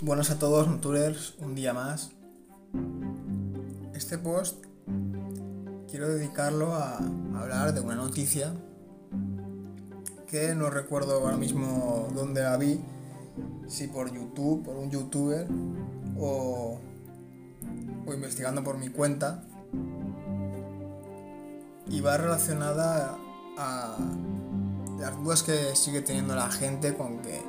Buenas a todos, Naturers, un día más. Este post quiero dedicarlo a hablar de una noticia que no recuerdo ahora mismo dónde la vi, si por YouTube, por un youtuber o, o investigando por mi cuenta. Y va relacionada a las dudas que sigue teniendo la gente con que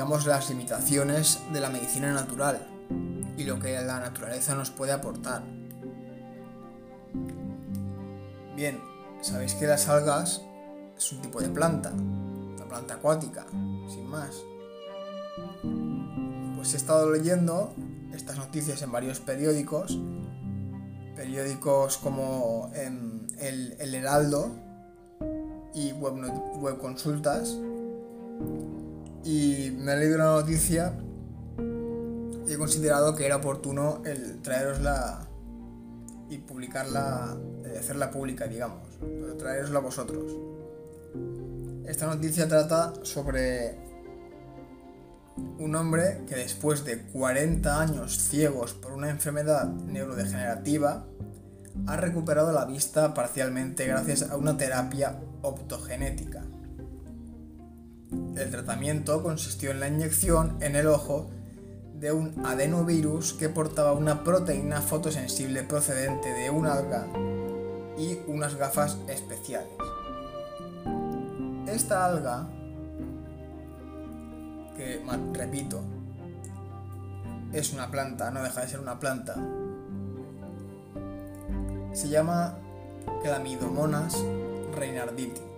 digamos las limitaciones de la medicina natural y lo que la naturaleza nos puede aportar. Bien, sabéis que las algas es un tipo de planta, una planta acuática, sin más. Pues he estado leyendo estas noticias en varios periódicos, periódicos como en el, el Heraldo y web, web consultas, y me he leído una noticia y he considerado que era oportuno el traerosla y publicarla, eh, hacerla pública, digamos, traerosla a vosotros. Esta noticia trata sobre un hombre que después de 40 años ciegos por una enfermedad neurodegenerativa ha recuperado la vista parcialmente gracias a una terapia optogenética. El tratamiento consistió en la inyección en el ojo de un adenovirus que portaba una proteína fotosensible procedente de un alga y unas gafas especiales. Esta alga, que repito, es una planta, no deja de ser una planta, se llama Clamidomonas reinarditi.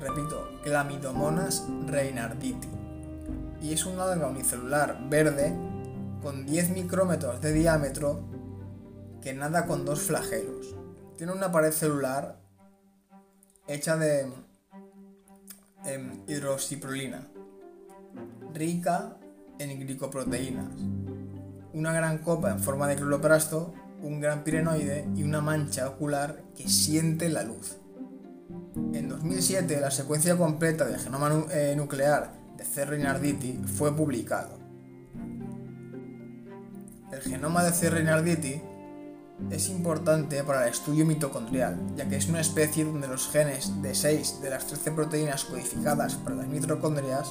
Repito, Clamidomonas reinarditi. Y es un alga unicelular verde con 10 micrómetros de diámetro que nada con dos flagelos. Tiene una pared celular hecha de hidroxiprolina, rica en glicoproteínas, una gran copa en forma de cloroplasto, un gran pirenoide y una mancha ocular que siente la luz. En 2007, la secuencia completa del genoma eh, nuclear de C. reinarditi fue publicado. El genoma de C. reinarditi es importante para el estudio mitocondrial, ya que es una especie donde los genes de 6 de las 13 proteínas codificadas para las mitocondrias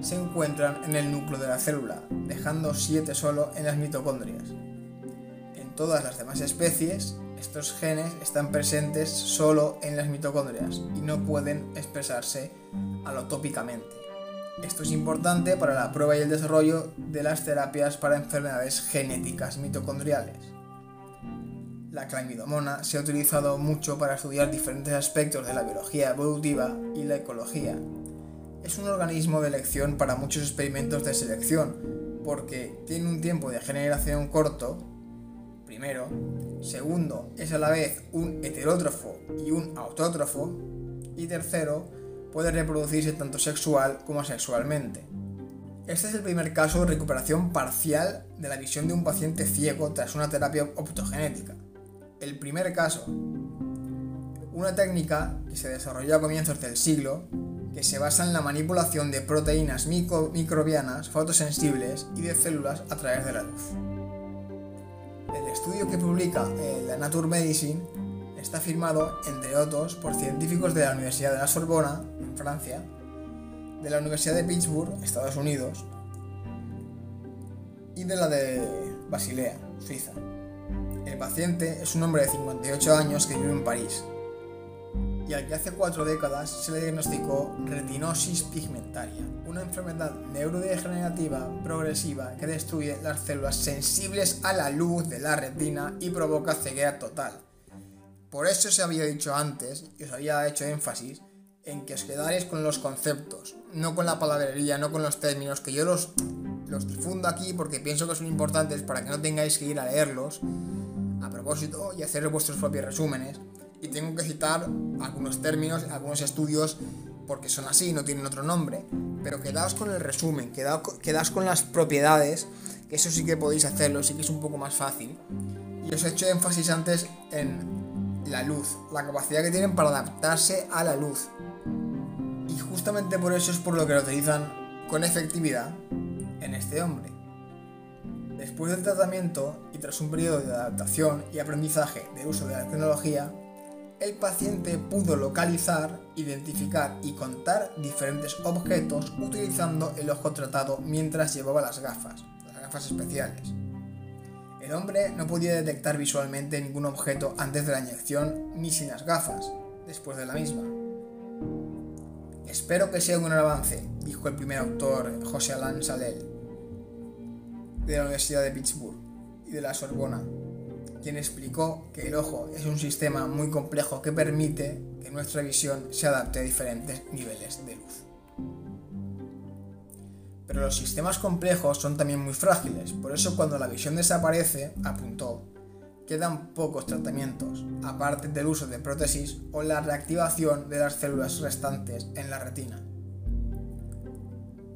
se encuentran en el núcleo de la célula, dejando 7 solo en las mitocondrias. En todas las demás especies, estos genes están presentes solo en las mitocondrias y no pueden expresarse alotópicamente. Esto es importante para la prueba y el desarrollo de las terapias para enfermedades genéticas mitocondriales. La clamidomona se ha utilizado mucho para estudiar diferentes aspectos de la biología evolutiva y la ecología. Es un organismo de elección para muchos experimentos de selección, porque tiene un tiempo de generación corto primero. Segundo, es a la vez un heterótrofo y un autótrofo. Y tercero, puede reproducirse tanto sexual como sexualmente. Este es el primer caso de recuperación parcial de la visión de un paciente ciego tras una terapia optogenética. El primer caso, una técnica que se desarrolló a comienzos del siglo, que se basa en la manipulación de proteínas microbianas fotosensibles y de células a través de la luz. El estudio que publica la Nature Medicine está firmado, entre otros, por científicos de la Universidad de la Sorbona, en Francia, de la Universidad de Pittsburgh, Estados Unidos, y de la de Basilea, Suiza. El paciente es un hombre de 58 años que vive en París y al que hace cuatro décadas se le diagnosticó retinosis pigmentaria, una enfermedad neurodegenerativa progresiva que destruye las células sensibles a la luz de la retina y provoca ceguera total. Por eso se había dicho antes, y os había hecho énfasis, en que os quedaréis con los conceptos, no con la palabrería, no con los términos, que yo los, los difundo aquí porque pienso que son importantes para que no tengáis que ir a leerlos a propósito y hacer vuestros propios resúmenes y tengo que citar algunos términos, algunos estudios, porque son así, no tienen otro nombre. Pero quedaos con el resumen, quedaos, con las propiedades, que eso sí que podéis hacerlo, sí que es un poco más fácil. Y os he hecho énfasis antes en la luz, la capacidad que tienen para adaptarse a la luz. Y justamente por eso es por lo que lo utilizan con efectividad en este hombre. Después del tratamiento y tras un periodo de adaptación y aprendizaje del uso de la tecnología, el paciente pudo localizar, identificar y contar diferentes objetos utilizando el ojo tratado mientras llevaba las gafas, las gafas especiales. El hombre no podía detectar visualmente ningún objeto antes de la inyección ni sin las gafas, después de la misma. Espero que sea un avance, dijo el primer autor José Alain Salel, de la Universidad de Pittsburgh y de la Sorbona, quien explicó que el ojo es un sistema muy complejo que permite que nuestra visión se adapte a diferentes niveles de luz. Pero los sistemas complejos son también muy frágiles, por eso cuando la visión desaparece, apuntó, quedan pocos tratamientos, aparte del uso de prótesis o la reactivación de las células restantes en la retina.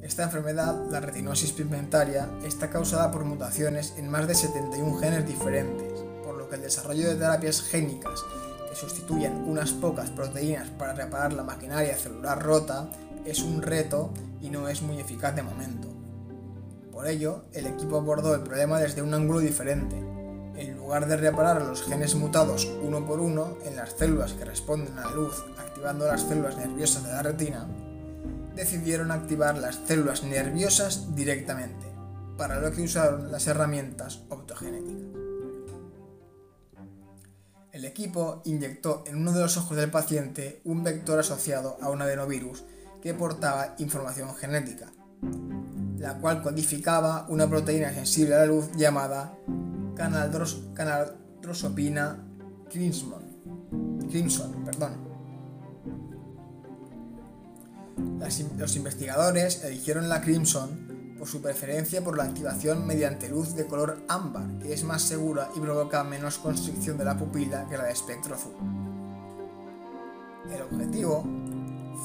Esta enfermedad, la retinosis pigmentaria, está causada por mutaciones en más de 71 genes diferentes, el desarrollo de terapias génicas que sustituyen unas pocas proteínas para reparar la maquinaria celular rota es un reto y no es muy eficaz de momento. Por ello, el equipo abordó el problema desde un ángulo diferente. En lugar de reparar los genes mutados uno por uno en las células que responden a la luz activando las células nerviosas de la retina, decidieron activar las células nerviosas directamente, para lo que usaron las herramientas optogenéticas. El equipo inyectó en uno de los ojos del paciente un vector asociado a un adenovirus que portaba información genética, la cual codificaba una proteína sensible a la luz llamada canaldrosopina crimson. crimson perdón. los investigadores eligieron la Crimson por su preferencia por la activación mediante luz de color ámbar, que es más segura y provoca menos constricción de la pupila que la de espectro azul. El objetivo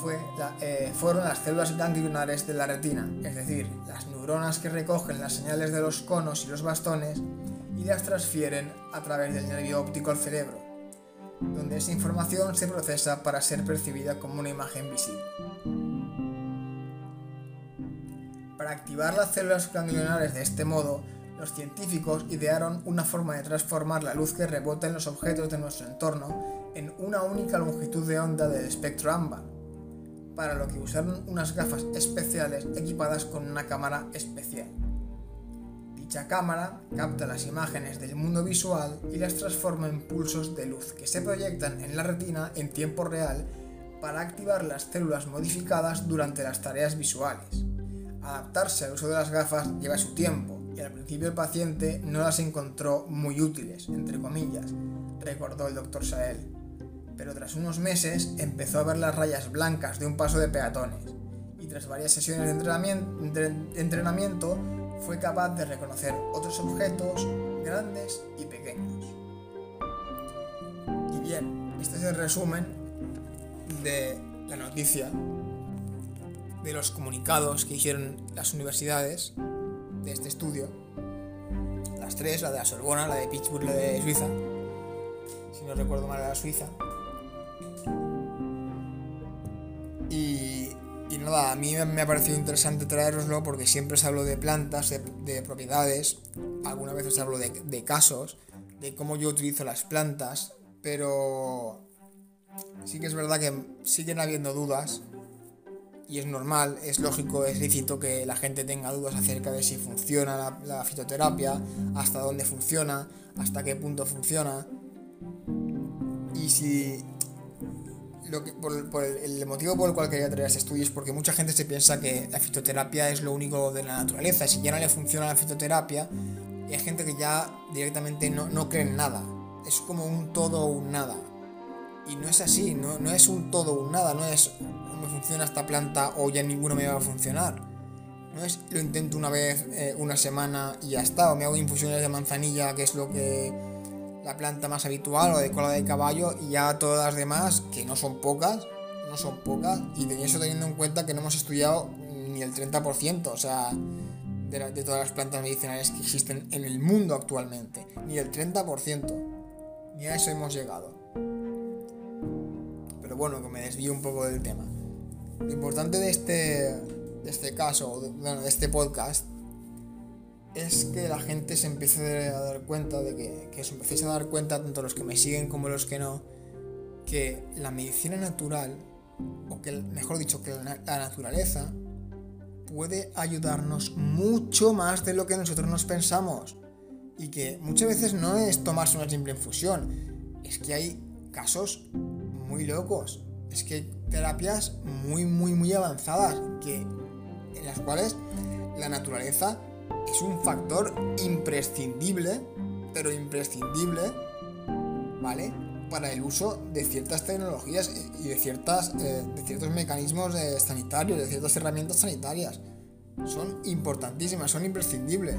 fue eh, fueron las células ganglionares de la retina, es decir, las neuronas que recogen las señales de los conos y los bastones y las transfieren a través del nervio óptico al cerebro, donde esa información se procesa para ser percibida como una imagen visible. Para activar las células ganglionares de este modo, los científicos idearon una forma de transformar la luz que rebota en los objetos de nuestro entorno en una única longitud de onda del espectro ámbar, para lo que usaron unas gafas especiales equipadas con una cámara especial. Dicha cámara capta las imágenes del mundo visual y las transforma en pulsos de luz que se proyectan en la retina en tiempo real para activar las células modificadas durante las tareas visuales. Adaptarse al uso de las gafas lleva su tiempo y al principio el paciente no las encontró muy útiles, entre comillas, recordó el doctor Sael. Pero tras unos meses empezó a ver las rayas blancas de un paso de peatones y tras varias sesiones de entrenamiento, de entrenamiento fue capaz de reconocer otros objetos grandes y pequeños. Y bien, este es el resumen de la noticia de los comunicados que hicieron las universidades de este estudio. Las tres, la de la Sorbona, la de Pittsburgh, la de Suiza. Si no recuerdo mal, era Suiza. Y, y, nada, a mí me ha parecido interesante traeroslo porque siempre os hablo de plantas, de, propiedades, algunas veces hablo de, de casos, de cómo yo utilizo las plantas, pero sí que es verdad que siguen habiendo dudas y es normal, es lógico, es lícito que la gente tenga dudas acerca de si funciona la, fitoterapia, hasta dónde funciona, hasta qué punto funciona. Y si lo que, por, el, motivo por el cual quería traer este estudio es porque mucha gente se piensa que la fitoterapia es lo único de la naturaleza. Si ya no le funciona la fitoterapia, hay gente que ya directamente no, no cree en nada. Es como un todo o un nada. Y no es así, no, no es un todo o un nada, no es me funciona esta planta o ya ninguno me va a funcionar. No es lo intento una vez, eh, una semana y ya está, o me hago infusiones de manzanilla, que es lo que la planta más habitual, o de cola de caballo, y ya todas las demás, que no son pocas, no son pocas, y de eso teniendo en cuenta que no hemos estudiado ni el 30%, o sea, de, de todas las plantas medicinales que existen en el mundo actualmente, ni el 30%, ni a eso hemos llegado. Pero bueno, que me desvío un poco del tema. Lo importante de este, de este caso, de, este podcast, es que la gente se empiece a dar cuenta de que, que os empecéis a dar cuenta, tanto los que me siguen como los que no, que la medicina natural, o que mejor dicho, que la, naturaleza, puede ayudarnos mucho más de lo que nosotros nos pensamos. Y que muchas veces no es tomarse una simple infusión, es que hay casos muy locos, es que terapias muy, muy, muy avanzadas, que, en las cuales la naturaleza es un factor imprescindible, pero imprescindible, ¿vale? Para el uso de ciertas tecnologías y de, ciertas, eh, de ciertos mecanismos eh, sanitarios, de ciertas herramientas sanitarias. Son importantísimas, son imprescindibles.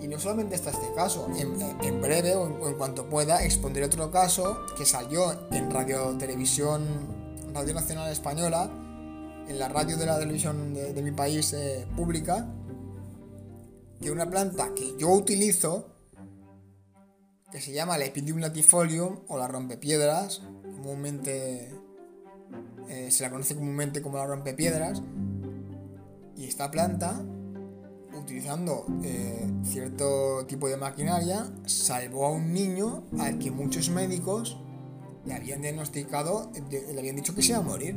Y no solamente está este caso, en, breve o en, cuanto pueda expondré otro caso que salió en Radio Televisión, Radio Nacional Española, en la radio de la televisión de, mi país eh, pública, que una planta que yo utilizo, que se llama Lepidium latifolium o la rompepiedras, comúnmente eh, se la conoce comúnmente como la rompepiedras, y esta planta utilizando eh, cierto tipo de maquinaria, salvó a un niño al que muchos médicos le habían diagnosticado, le habían dicho que se iba a morir.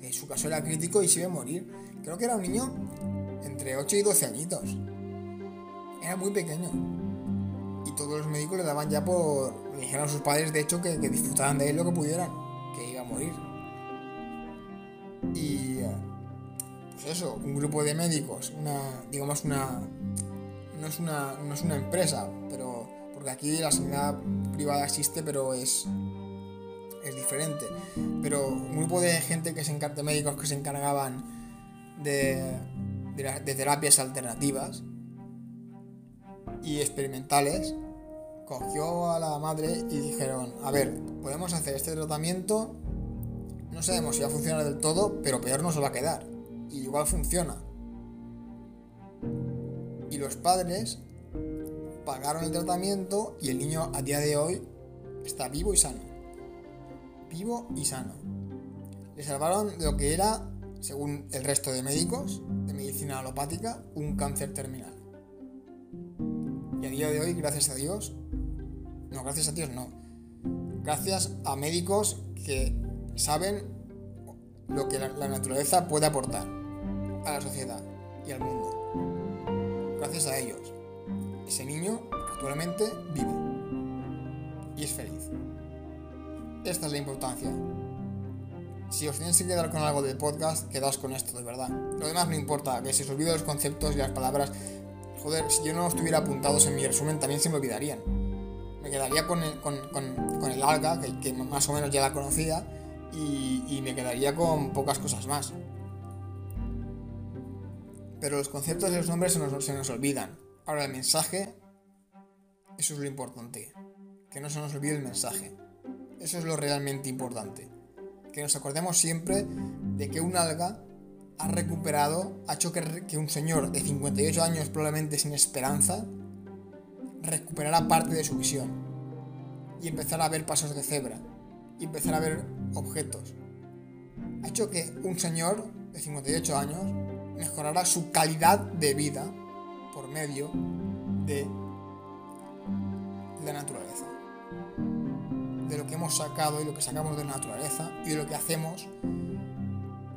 Que su caso era crítico y se iba a morir. Creo que era un niño entre 8 y 12 añitos. Era muy pequeño. Y todos los médicos le daban ya por. Le dijeron a sus padres, de hecho, que, que disfrutaran de él lo que pudieran, que iba a morir. Y pues eso, un grupo de médicos, una, digamos una, no es una, no es una empresa, pero porque aquí la sanidad privada existe, pero es, es diferente. Pero un grupo de gente que se encarga, de médicos que se encargaban de, de, terapias alternativas y experimentales, cogió a la madre y dijeron, a ver, podemos hacer este tratamiento, no sabemos si va a funcionar del todo, pero peor no se va a quedar y igual funciona. Y los padres pagaron el tratamiento y el niño a día de hoy está vivo y sano. Vivo y sano. Le salvaron de lo que era, según el resto de médicos de medicina alopática, un cáncer terminal. Y a día de hoy, gracias a Dios, no, gracias a Dios no, gracias a médicos que saben lo que la naturaleza puede aportar a la sociedad y al mundo. Gracias a ellos, ese niño actualmente vive y es feliz. Esta es la importancia. Si os tenéis que quedar con algo del podcast, quedaos con esto, de verdad. Lo demás no importa, que si os olvido los conceptos y las palabras, joder, si yo no los tuviera apuntados en mi resumen, también se me olvidarían. Me quedaría con el, con, con, el alga, que, más o menos ya la conocía, y, me quedaría con pocas cosas más. Pero los conceptos y los nombres se nos, se nos olvidan. Ahora el mensaje, eso es lo importante. Que no se nos olvide el mensaje. Eso es lo realmente importante. Que nos acordemos siempre de que un alga ha recuperado, ha hecho que, un señor de 58 años probablemente sin esperanza, recuperara parte de su visión. Y empezar a ver pasos de cebra. Y empezar a ver objetos. Ha hecho que un señor de 58 años mejorará su calidad de vida por medio de la naturaleza. De lo que hemos sacado y lo que sacamos de la naturaleza y de lo que hacemos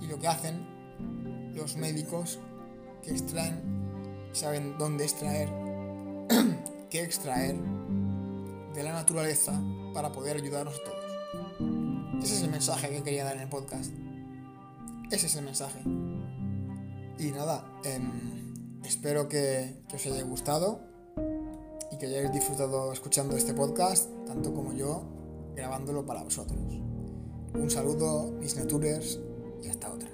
y lo que hacen los médicos que extraen, saben dónde extraer, qué extraer de la naturaleza para poder ayudarnos a todos. Ese es el mensaje que quería dar en el podcast. Ese es el mensaje. Y nada, em, espero que, os haya gustado y que hayáis disfrutado escuchando este podcast, tanto como yo grabándolo para vosotros. Un saludo, mis naturers, y hasta otra.